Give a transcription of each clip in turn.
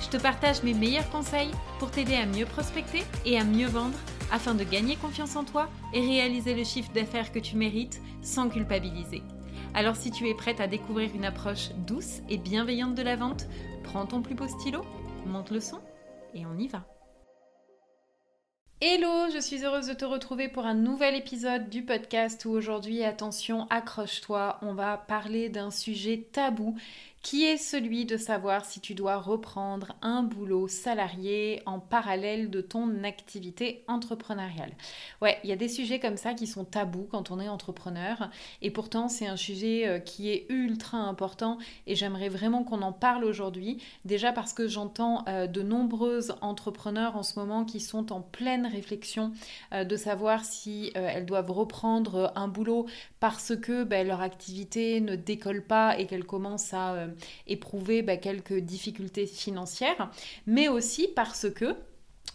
Je te partage mes meilleurs conseils pour t'aider à mieux prospecter et à mieux vendre afin de gagner confiance en toi et réaliser le chiffre d'affaires que tu mérites sans culpabiliser. Alors si tu es prête à découvrir une approche douce et bienveillante de la vente, prends ton plus beau stylo, monte le son et on y va. Hello, je suis heureuse de te retrouver pour un nouvel épisode du podcast où aujourd'hui, attention, accroche-toi, on va parler d'un sujet tabou qui est celui de savoir si tu dois reprendre un boulot salarié en parallèle de ton activité entrepreneuriale? Ouais, il y a des sujets comme ça qui sont tabous quand on est entrepreneur et pourtant c'est un sujet euh, qui est ultra important et j'aimerais vraiment qu'on en parle aujourd'hui. Déjà parce que j'entends euh, de nombreuses entrepreneurs en ce moment qui sont en pleine réflexion euh, de savoir si elles doivent reprendre un boulot parce que ben, leur activité ne décolle pas et qu'elles commencent à euh, éprouver bah, quelques difficultés financières, mais aussi parce que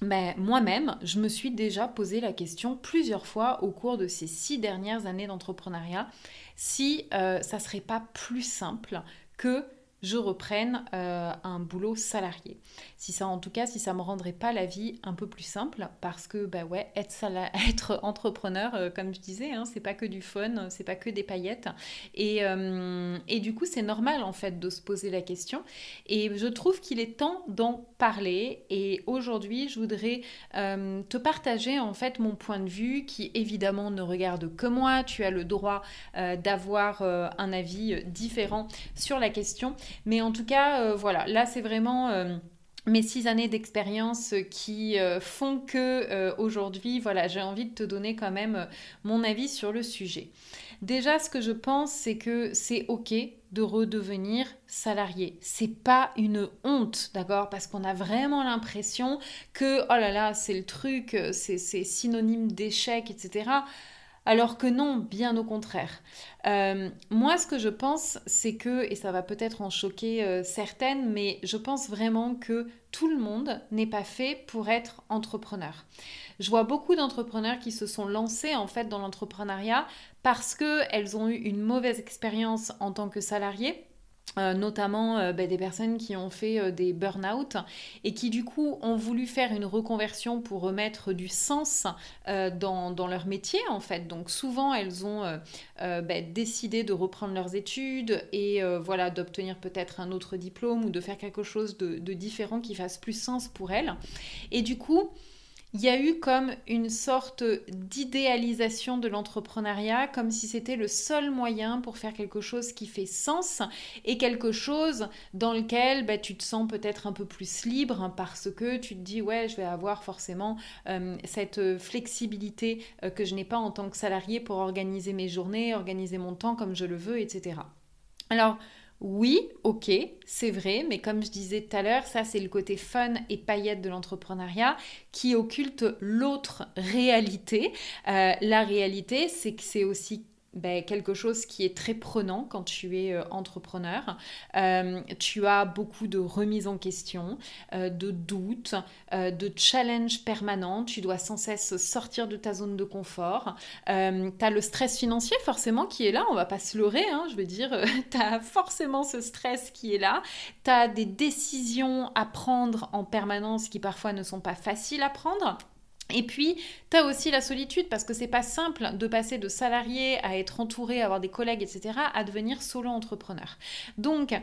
mais ben, moi-même, je me suis déjà posé la question plusieurs fois au cours de ces six dernières années d'entrepreneuriat si euh, ça serait pas plus simple que je reprenne euh, un boulot salarié. Si ça, en tout cas, si ça me rendrait pas la vie un peu plus simple, parce que bah ouais, être, être entrepreneur, euh, comme je disais, hein, c'est pas que du fun, c'est pas que des paillettes, et, euh, et du coup, c'est normal en fait de se poser la question. Et je trouve qu'il est temps d'en parler. Et aujourd'hui, je voudrais te partager en fait mon point de vue, qui évidemment ne regarde que moi. Tu as le droit d'avoir un avis différent sur la question. Mais en tout cas, euh, voilà, là c'est vraiment euh, mes six années d'expérience qui euh, font que aujourd'hui, voilà, j'ai envie de te donner quand même mon avis sur le sujet. Déjà, ce que je pense, c'est que c'est ok de redevenir salarié. C'est pas une honte, d'accord? Parce qu'on a vraiment l'impression que, oh là là, c'est le truc, c'est synonyme d'échec, etc. Alors que non, bien au contraire. Euh, moi, ce que je pense, c'est que, et ça va peut-être en choquer euh, certaines, mais je pense vraiment que tout le monde n'est pas fait pour être entrepreneur. Je vois beaucoup d'entrepreneurs qui se sont lancés en fait dans l'entrepreneuriat parce qu'elles ont eu une mauvaise expérience en tant que salariés euh, notamment euh, ben, des personnes qui ont fait euh, des burn-out et qui du coup ont voulu faire une reconversion pour remettre du sens dans, leur métier en fait. Donc souvent elles ont ben, décidé de reprendre leurs études et voilà d'obtenir peut-être un autre diplôme ou de faire quelque chose de différent qui fasse plus sens pour elles. Et du coup, il y a eu comme une sorte d'idéalisation de l'entrepreneuriat, comme si c'était le seul moyen pour faire quelque chose qui fait sens et quelque chose dans lequel bah, tu te sens peut-être un peu plus libre parce que tu te dis ouais je vais avoir forcément euh, cette flexibilité euh, que je n'ai pas en tant que salarié pour organiser mes journées, organiser mon temps comme je le veux, etc. Alors oui, ok, c'est vrai, mais comme je disais tout à l'heure, ça c'est le côté fun et paillette de l'entrepreneuriat qui occulte l'autre réalité. Euh, la réalité, c'est que c'est aussi ben, quelque chose qui est très prenant quand tu es euh, entrepreneur. Euh, tu as beaucoup de remises en question, euh, de doutes, de challenges permanents. Tu dois sans cesse sortir de ta zone de confort. tu as le stress financier forcément qui est là, on va pas se leurrer. Hein, je veux dire, tu as forcément ce stress qui est là. Tu as des décisions à prendre en permanence qui parfois ne sont pas faciles à prendre. Et puis, tu aussi la solitude parce que c'est pas simple de passer de salarié à être entouré, à avoir des collègues, etc., à devenir solo entrepreneur. Donc,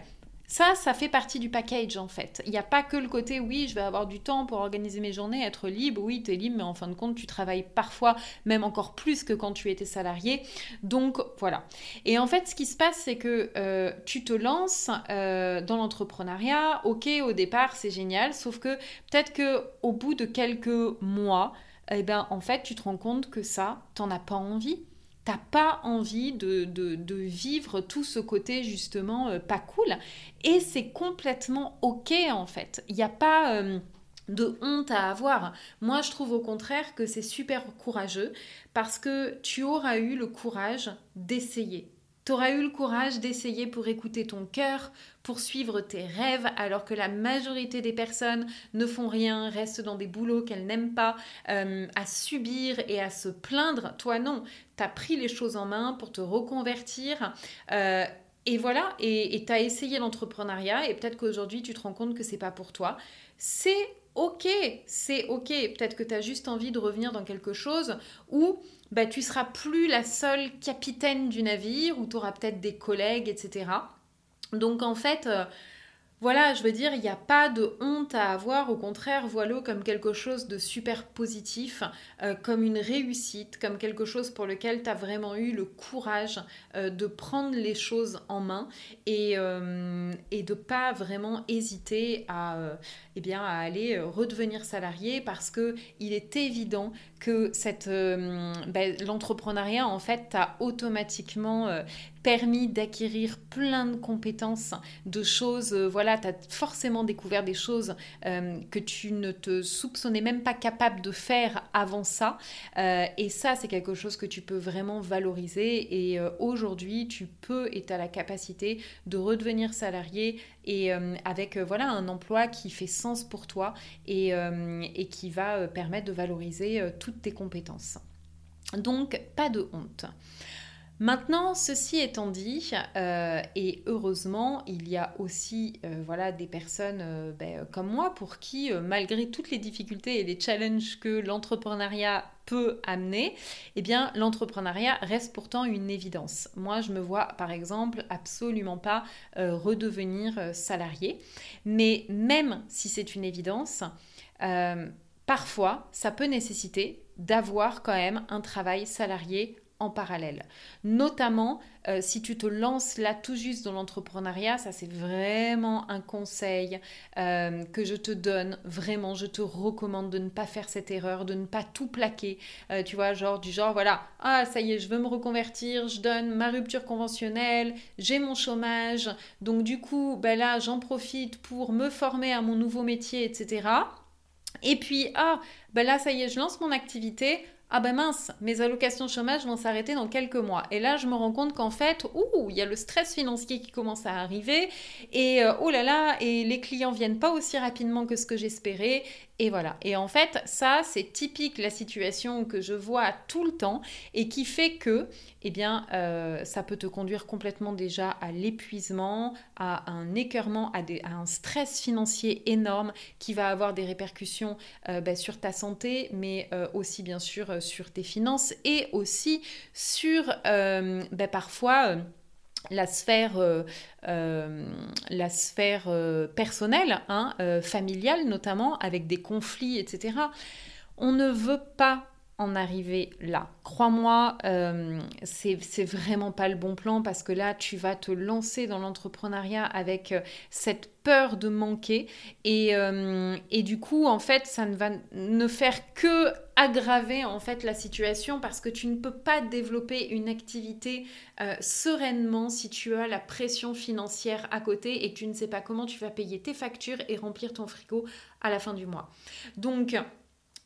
ça, ça fait partie du package en fait. Il n'y a pas que le côté oui, je vais avoir du temps pour organiser mes journées, être libre. Oui, tu es libre, mais en fin de compte, tu travailles parfois même encore plus que quand tu étais salarié. Donc voilà. Et en fait, ce qui se passe, c'est que euh, tu te lances euh, dans l'entrepreneuriat. Ok, au départ, c'est génial, sauf que peut-être que au bout de quelques mois, eh ben, en fait, tu te rends compte que ça, t'en as pas envie t'as pas envie de, vivre tout ce côté justement euh, pas cool. Et c'est complètement ok en fait. Il n'y a pas... Euh, de honte à avoir. Moi, je trouve au contraire que c'est super courageux parce que tu auras eu le courage d'essayer. Tu auras eu le courage d'essayer pour écouter ton cœur, pour suivre tes rêves, alors que la majorité des personnes ne font rien, restent dans des boulots qu'elles n'aiment pas, euh, à subir et à se plaindre. Toi, non, tu as pris les choses en main pour te reconvertir. Euh, et voilà, et tu as essayé l'entrepreneuriat et peut-être qu'aujourd'hui tu te rends compte que c'est pas pour toi. C'est ok, c'est ok. Peut-être que tu as juste envie de revenir dans quelque chose où bah, tu seras plus la seule capitaine du navire, où tu auras peut-être des collègues, etc. Donc en fait, euh, voilà, je veux dire, il n'y a pas de honte à avoir, au contraire, vois-le comme quelque chose de super positif, euh, comme une réussite, comme quelque chose pour lequel tu as vraiment eu le courage euh, de prendre les choses en main et, euh, et de pas vraiment hésiter à, eh bien, à aller redevenir salarié parce que il est évident que cette, ben, l'entrepreneuriat, en fait, t'a automatiquement permis d'acquérir plein de compétences, de choses, euh, voilà, tu as forcément découvert des choses euh, que tu ne te soupçonnais même pas capable de faire avant ça. Euh, et ça, c'est quelque chose que tu peux vraiment valoriser. Et aujourd'hui, tu peux et tu as la capacité de redevenir salarié et avec voilà un emploi qui fait sens pour toi et, qui va permettre de valoriser tes compétences. Donc, pas de honte. Maintenant, ceci étant dit, euh, et heureusement, il y a aussi euh, voilà, des personnes euh, ben, comme moi pour qui, malgré toutes les difficultés et les challenges que l'entrepreneuriat peut amener, eh bien, l'entrepreneuriat reste pourtant une évidence. Moi, je me vois, par exemple, absolument pas redevenir salarié. Mais même si c'est une évidence, parfois, ça peut nécessiter d'avoir quand même un travail salarié en parallèle. Notamment euh, si tu te lances là tout juste dans l'entrepreneuriat, ça c'est vraiment un conseil euh, que je te donne. Vraiment, je te recommande de ne pas faire cette erreur, de ne pas tout plaquer. Euh, tu vois, genre du genre, voilà, ah ça y est, je veux me reconvertir, je donne ma rupture conventionnelle, j'ai mon chômage. Donc du coup, ben là, j'en profite pour me former à mon nouveau métier, etc. Et puis, ah, ben là, ça y est, je lance mon activité ah ben mince, mes allocations chômage vont s'arrêter dans quelques mois. Et là, je me rends compte qu'en fait, ouh, il y a le stress financier qui commence à arriver. Et euh, oh là là, et les clients viennent pas aussi rapidement que ce que j'espérais. Et voilà. Et en fait, ça, c'est typique la situation que je vois tout le temps et qui fait que, eh bien, euh, ça peut te conduire complètement déjà à l'épuisement, à un écœurement, à, un stress financier énorme qui va avoir des répercussions euh, bah, sur ta santé, mais euh, aussi bien sûr sur tes finances et aussi sur bah, parfois la sphère, euh, euh, la sphère euh, personnelle, hein, familiale notamment, avec des conflits, etc. On ne veut pas en arriver là. Crois-moi, c'est vraiment pas le bon plan parce que là, tu vas te lancer dans l'entrepreneuriat avec cette peur de manquer et, et, du coup, en fait, ça ne va ne faire que aggraver en fait la situation parce que tu ne peux pas développer une activité euh, sereinement si tu as la pression financière à côté et que tu ne sais pas comment tu vas payer tes factures et remplir ton frigo à la fin du mois. Donc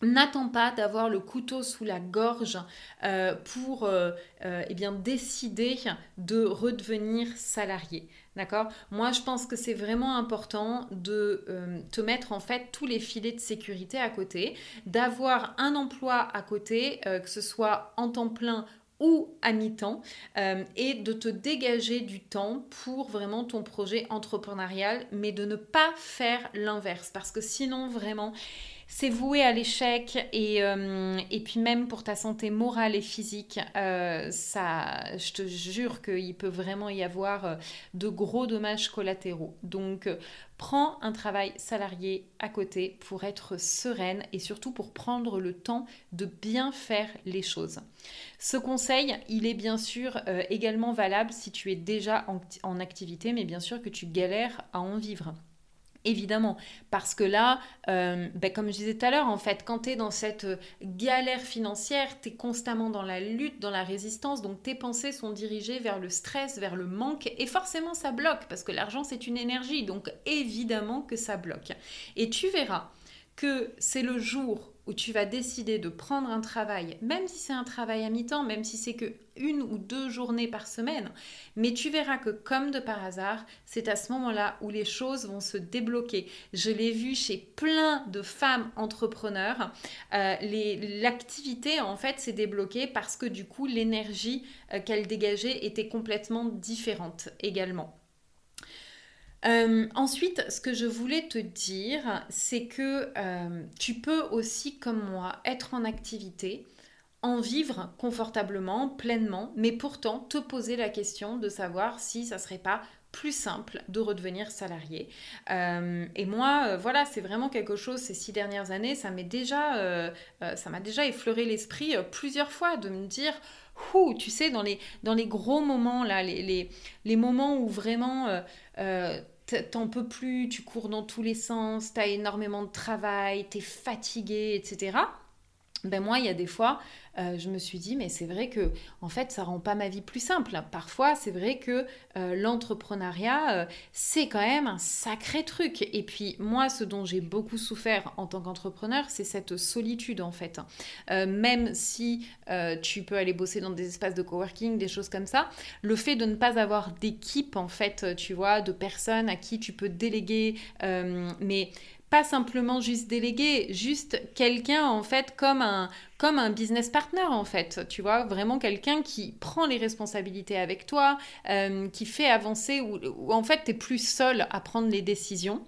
N'attends pas d'avoir le couteau sous la gorge euh, pour euh, eh bien, décider de redevenir salarié. D'accord? Moi, je pense que c'est vraiment important de euh, te mettre en fait tous les filets de sécurité à côté, d'avoir un emploi à côté, euh, que ce soit en temps plein ou à mi-temps, euh, et de te dégager du temps pour vraiment ton projet entrepreneurial, mais de ne pas faire l'inverse, parce que sinon, vraiment, c'est voué à l'échec et, euh, et, puis même pour ta santé morale et physique, euh, je te jure qu'il peut vraiment y avoir euh, de gros dommages collatéraux. Donc prends un travail salarié à côté pour être sereine et surtout pour prendre le temps de bien faire les choses. Ce conseil, il est bien sûr également valable si tu es déjà en activité, mais bien sûr que tu galères à en vivre. Évidemment, parce que là, euh, ben, comme je disais tout à l'heure, en fait, quand tu es dans cette euh, galère financière, tu es constamment dans la lutte, dans la résistance, donc tes pensées sont dirigées vers le stress, vers le manque, et forcément ça bloque, parce que l'argent c'est une énergie, donc évidemment que ça bloque. Et tu verras que c'est le jour où tu vas décider de prendre un travail, même si c'est un travail à mi-temps, même si c'est que une ou deux journées par semaine, mais tu verras que comme de par hasard, c'est à ce moment-là où les choses vont se débloquer. Je l'ai vu chez plein de femmes entrepreneurs, euh, l'activité en fait s'est débloquée parce que du coup l'énergie euh, qu'elle dégageait était complètement différente également. Euh, ensuite, ce que je voulais te dire, c'est que euh, tu peux aussi, comme moi, être en activité, en vivre confortablement, pleinement, mais pourtant te poser la question de savoir si ça serait pas plus simple de redevenir salarié. Euh, et moi, voilà, c'est vraiment quelque chose, ces six dernières années, ça m'est déjà, m'a déjà effleuré l'esprit plusieurs fois de me dire, Ouh, tu sais, dans les, dans les gros moments, là, les, les moments où vraiment t'en peux plus, tu cours dans tous les sens, t'as énormément de travail, t'es fatigué, etc ben moi, il y a des fois, euh, je me suis dit, mais c'est vrai que, en fait, ça rend pas ma vie plus simple. Parfois, c'est vrai que euh, l'entrepreneuriat, euh, c'est quand même un sacré truc. Et puis, moi, ce dont j'ai beaucoup souffert en tant qu'entrepreneur, c'est cette solitude, en fait. même si tu peux aller bosser dans des espaces de coworking, des choses comme ça, le fait de ne pas avoir d'équipe, en fait, tu vois, de personnes à qui tu peux déléguer, mais pas simplement juste déléguer, juste quelqu'un en fait comme un, comme un business partner en fait, tu vois, vraiment quelqu'un qui prend les responsabilités avec toi, euh, qui fait avancer, ou, en fait tu es plus seul à prendre les décisions.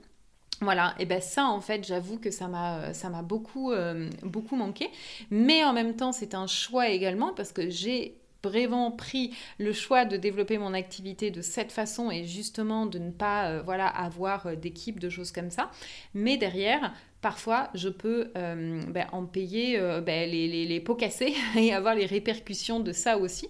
Voilà, et ben ça en fait, j'avoue que ça m'a ça m'a beaucoup euh, beaucoup manqué, mais en même temps c'est un choix également parce que j'ai vraiment pris le choix de développer mon activité de cette façon et justement de ne pas euh, voilà avoir euh, d'équipe, de choses comme ça. Mais derrière, parfois je peux euh, ben, en payer ben, les, pots cassés et avoir les répercussions de ça aussi.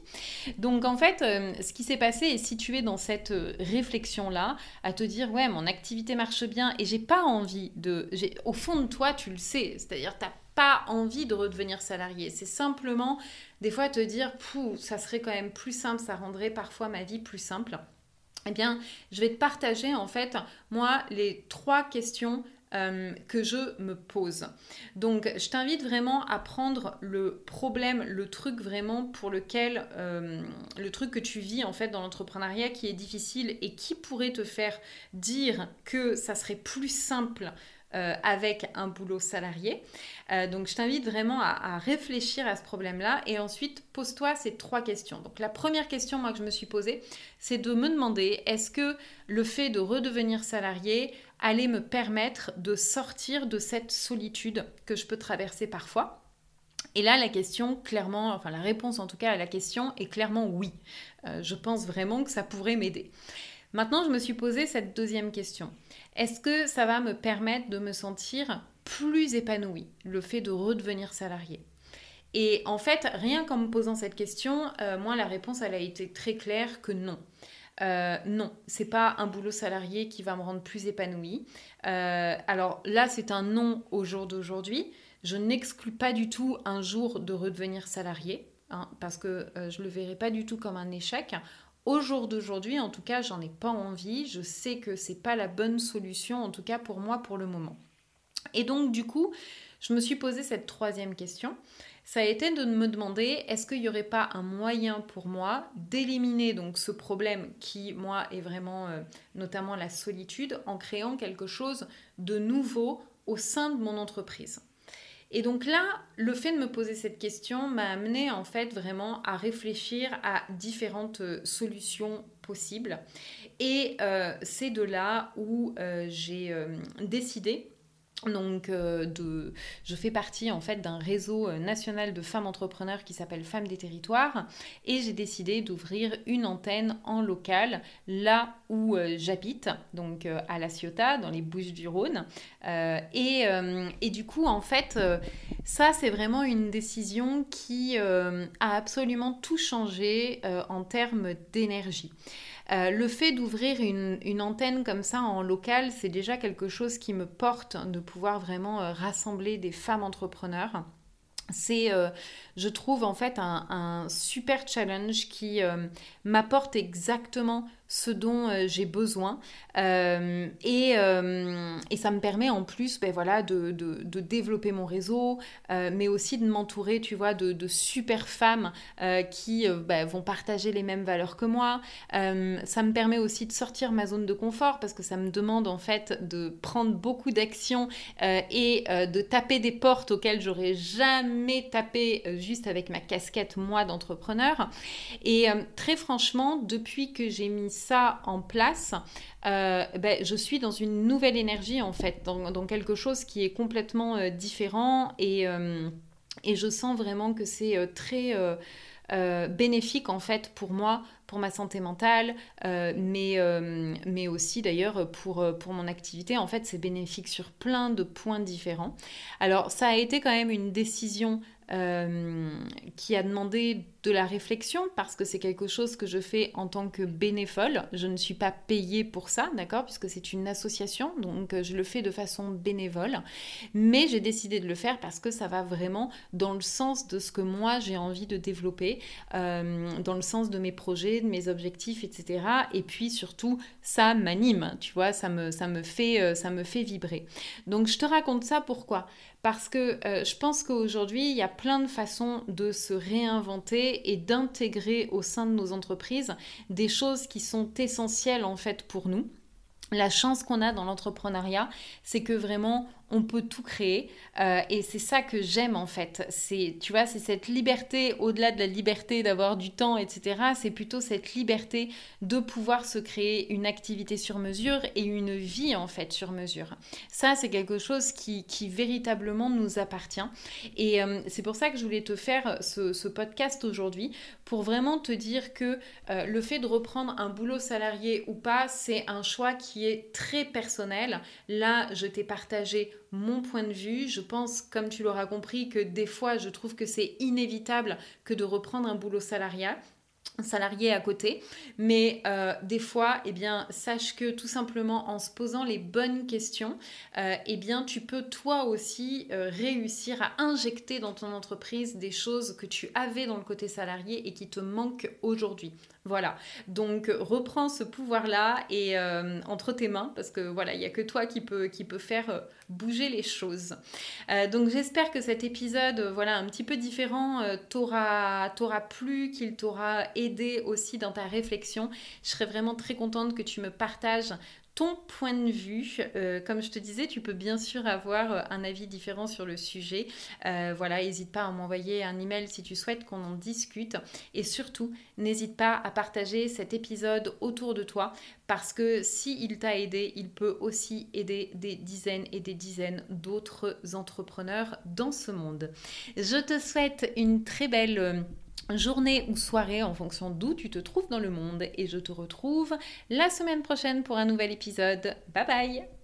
Donc en fait, ce qui s'est passé est situé dans cette réflexion-là, à te dire ouais, mon activité marche bien et j'ai pas envie de... Au fond de toi, tu le sais, c'est-à-dire tu pas envie de redevenir salarié. C'est simplement des fois te dire, ça serait quand même plus simple, ça rendrait parfois ma vie plus simple. Eh bien, je vais te partager en fait, moi, les trois questions euh, que je me pose. Donc, je t'invite vraiment à prendre le problème, le truc vraiment pour lequel, euh, le truc que tu vis en fait dans l'entrepreneuriat qui est difficile et qui pourrait te faire dire que ça serait plus simple euh, avec un boulot salarié. Euh, donc je t'invite vraiment à, réfléchir à ce problème-là et ensuite pose-toi ces trois questions. Donc la première question moi que je me suis posée, c'est de me demander est-ce que le fait de redevenir salarié allait me permettre de sortir de cette solitude que je peux traverser parfois? Et là, la question, clairement, enfin la réponse en tout cas à la question est clairement oui. Euh, je pense vraiment que ça pourrait m'aider. Maintenant, je me suis posé cette deuxième question. Est-ce que ça va me permettre de me sentir plus épanouie, le fait de redevenir salarié? Et en fait, rien qu'en me posant cette question, euh, moi, la réponse, elle a été très claire que non. Euh, non, c'est pas un boulot salarié qui va me rendre plus épanouie. Euh, alors là, c'est un non au jour d'aujourd'hui. Je n'exclus pas du tout un jour de redevenir salarié, hein, parce que je le verrai pas du tout comme un échec. Au jour d'aujourd'hui, en tout cas, j'en ai pas envie. Je sais que c'est pas la bonne solution, en tout cas pour moi pour le moment. Et donc, du coup, je me suis posé cette troisième question. Ça a été de me demander est-ce qu'il n'y aurait pas un moyen pour moi d'éliminer donc ce problème qui, moi, est vraiment euh, notamment la solitude en créant quelque chose de nouveau au sein de mon entreprise? Et donc là, le fait de me poser cette question m'a amené en fait vraiment à réfléchir à différentes euh, solutions possibles. Et euh, c'est de là où euh, j'ai décidé donc, euh, je fais partie en fait d'un réseau euh, national de femmes entrepreneurs qui s'appelle Femmes des Territoires et j'ai décidé d'ouvrir une antenne en local là où euh, j'habite, donc à La Ciotat, dans les Bouches du Rhône. Et, et, du coup, en fait, ça c'est vraiment une décision qui a absolument tout changé en termes d'énergie. Euh, le fait d'ouvrir une, antenne comme ça en local, c'est déjà quelque chose qui me porte de pouvoir vraiment euh, rassembler des femmes entrepreneurs. C'est, euh, je trouve, en fait un, super challenge qui m'apporte exactement ce dont euh, j'ai besoin. Euh, et, euh, et, ça me permet en plus ben, voilà, de, développer mon réseau, mais aussi de m'entourer, tu vois, de, de super femmes qui ben, vont partager les mêmes valeurs que moi. ça me permet aussi de sortir ma zone de confort parce que ça me demande en fait de prendre beaucoup d'actions et de taper des portes auxquelles j'aurais jamais tapé juste avec ma casquette moi d'entrepreneur. Et très franchement, depuis que j'ai mis ça en place, euh, ben, je suis dans une nouvelle énergie en fait, dans, quelque chose qui est complètement euh, différent et, euh, et, je sens vraiment que c'est très bénéfique en fait pour moi, pour ma santé mentale, mais, mais aussi d'ailleurs pour, pour mon activité. En fait, c'est bénéfique sur plein de points différents. Alors, ça a été quand même une décision qui a demandé de la réflexion parce que c'est quelque chose que je fais en tant que bénévole. Je ne suis pas payée pour ça, d'accord, puisque c'est une association, donc euh, je le fais de façon bénévole. Mais j'ai décidé de le faire parce que ça va vraiment dans le sens de ce que moi j'ai envie de développer, euh, dans le sens de mes projets, de mes objectifs, etc. Et puis surtout, ça m'anime, tu vois, ça me, ça me, fait, euh, ça me fait vibrer. Donc je te raconte ça pourquoi? Parce que je pense qu'aujourd'hui, il y a plein de façons de se réinventer et d'intégrer au sein de nos entreprises des choses qui sont essentielles en fait pour nous. La chance qu'on a dans l'entrepreneuriat, c'est que vraiment on peut tout créer. Euh, et c'est ça que j'aime en fait. C'est tu vois c'est cette liberté au-delà de la liberté d'avoir du temps etc c'est plutôt cette liberté de pouvoir se créer une activité sur mesure et une vie en fait sur mesure. Ça c'est quelque chose qui, qui, véritablement nous appartient. Et euh, c'est pour ça que je voulais te faire ce, podcast aujourd'hui pour vraiment te dire que euh, le fait de reprendre un boulot salarié ou pas c'est un choix qui est très personnel là je t'ai partagé mon point de vue. Je pense, comme tu l'auras compris, que des fois, je trouve que c'est inévitable que de reprendre un boulot salarié à côté. Mais euh, des fois, eh bien, sache que tout simplement en se posant les bonnes questions, euh, eh bien, tu peux toi aussi euh, réussir à injecter dans ton entreprise des choses que tu avais dans le côté salarié et qui te manquent aujourd'hui. Voilà, donc reprends ce pouvoir-là et euh, entre tes mains parce que voilà, il n'y a que toi qui qui peut faire euh, bouger les choses. Euh, donc j'espère que cet épisode, voilà, un petit peu différent, t'aura plu, qu'il t'aura aidé aussi dans ta réflexion. Je serais vraiment très contente que tu me partages ton point de vue. Euh, comme je te disais, tu peux bien sûr avoir euh, un avis différent sur le sujet. Euh, voilà, n'hésite pas à m'envoyer un email si tu souhaites qu'on en discute. Et surtout, n'hésite pas à partager cet épisode autour de toi parce que si il t'a aidé, il peut aussi aider des dizaines et des dizaines d'autres entrepreneurs dans ce monde. Je te souhaite une très belle journée ou soirée en fonction d'où tu te trouves dans le monde et je te retrouve la semaine prochaine pour un nouvel épisode. Bye bye